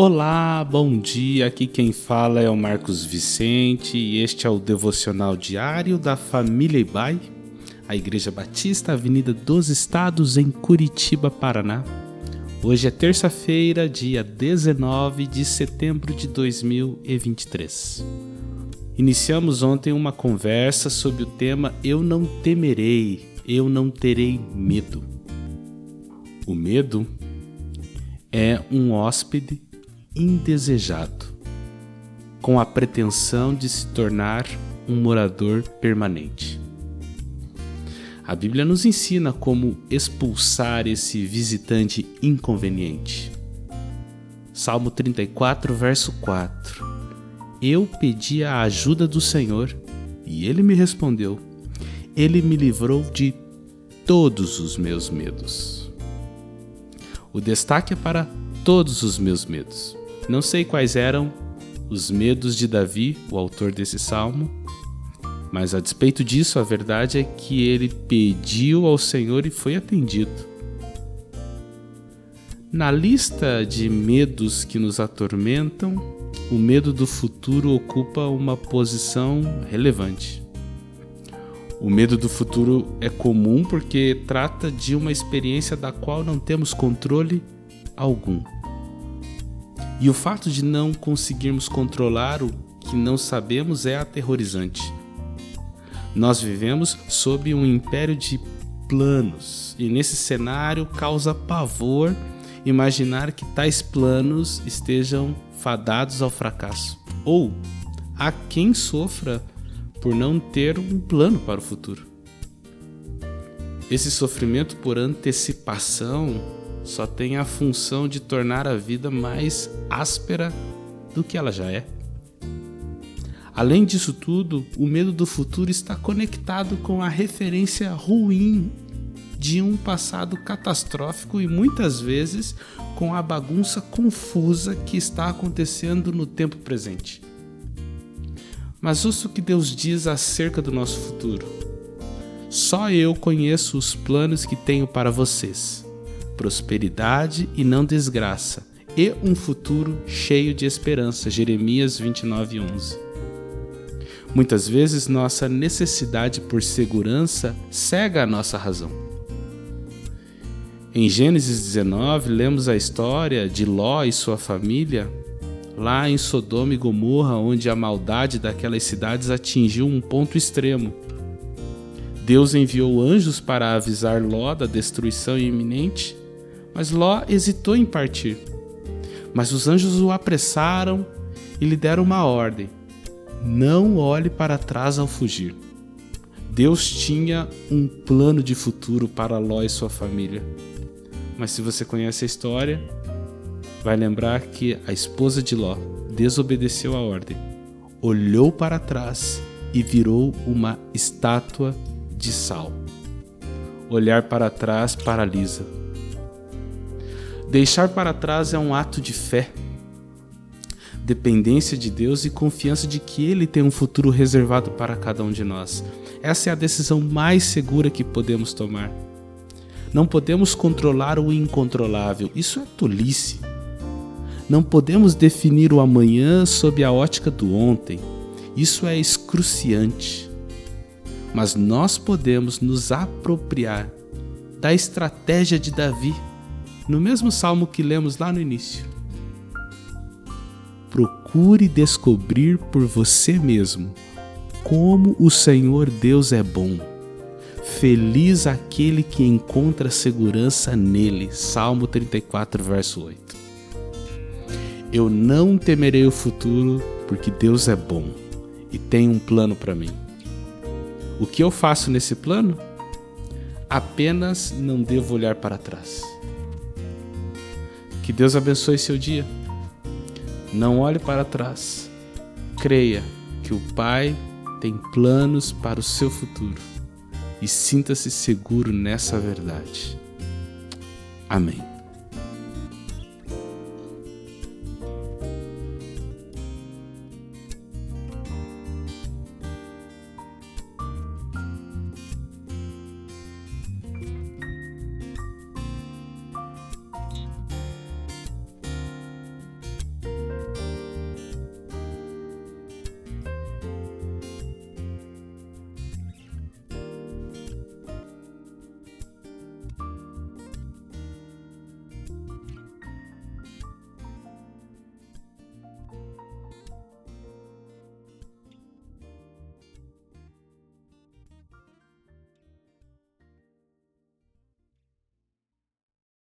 Olá, bom dia. Aqui quem fala é o Marcos Vicente e este é o devocional diário da família Ibai, a Igreja Batista, Avenida dos Estados, em Curitiba, Paraná. Hoje é terça-feira, dia 19 de setembro de 2023. Iniciamos ontem uma conversa sobre o tema Eu não temerei, eu não terei medo. O medo é um hóspede indesejado, com a pretensão de se tornar um morador permanente. A Bíblia nos ensina como expulsar esse visitante inconveniente. Salmo 34, verso 4. Eu pedi a ajuda do Senhor e ele me respondeu. Ele me livrou de todos os meus medos. O destaque é para todos os meus medos. Não sei quais eram os medos de Davi, o autor desse salmo, mas a despeito disso, a verdade é que ele pediu ao Senhor e foi atendido. Na lista de medos que nos atormentam, o medo do futuro ocupa uma posição relevante. O medo do futuro é comum porque trata de uma experiência da qual não temos controle algum. E o fato de não conseguirmos controlar o que não sabemos é aterrorizante. Nós vivemos sob um império de planos, e nesse cenário causa pavor imaginar que tais planos estejam fadados ao fracasso, ou a quem sofra por não ter um plano para o futuro. Esse sofrimento por antecipação só tem a função de tornar a vida mais áspera do que ela já é. Além disso tudo, o medo do futuro está conectado com a referência ruim de um passado catastrófico e muitas vezes com a bagunça confusa que está acontecendo no tempo presente. Mas ouça o que Deus diz acerca do nosso futuro. Só eu conheço os planos que tenho para vocês prosperidade e não desgraça, e um futuro cheio de esperança. Jeremias 29:11. Muitas vezes nossa necessidade por segurança cega a nossa razão. Em Gênesis 19, lemos a história de Ló e sua família lá em Sodoma e Gomorra, onde a maldade daquelas cidades atingiu um ponto extremo. Deus enviou anjos para avisar Ló da destruição iminente mas Ló hesitou em partir. Mas os anjos o apressaram e lhe deram uma ordem: não olhe para trás ao fugir. Deus tinha um plano de futuro para Ló e sua família. Mas se você conhece a história, vai lembrar que a esposa de Ló desobedeceu a ordem, olhou para trás e virou uma estátua de sal. Olhar para trás paralisa, Deixar para trás é um ato de fé, dependência de Deus e confiança de que Ele tem um futuro reservado para cada um de nós. Essa é a decisão mais segura que podemos tomar. Não podemos controlar o incontrolável, isso é tolice. Não podemos definir o amanhã sob a ótica do ontem, isso é excruciante. Mas nós podemos nos apropriar da estratégia de Davi no mesmo salmo que lemos lá no início. Procure descobrir por você mesmo como o Senhor Deus é bom. Feliz aquele que encontra segurança nele. Salmo 34, verso 8. Eu não temerei o futuro, porque Deus é bom e tem um plano para mim. O que eu faço nesse plano? Apenas não devo olhar para trás. Que Deus abençoe seu dia. Não olhe para trás. Creia que o Pai tem planos para o seu futuro e sinta-se seguro nessa verdade. Amém.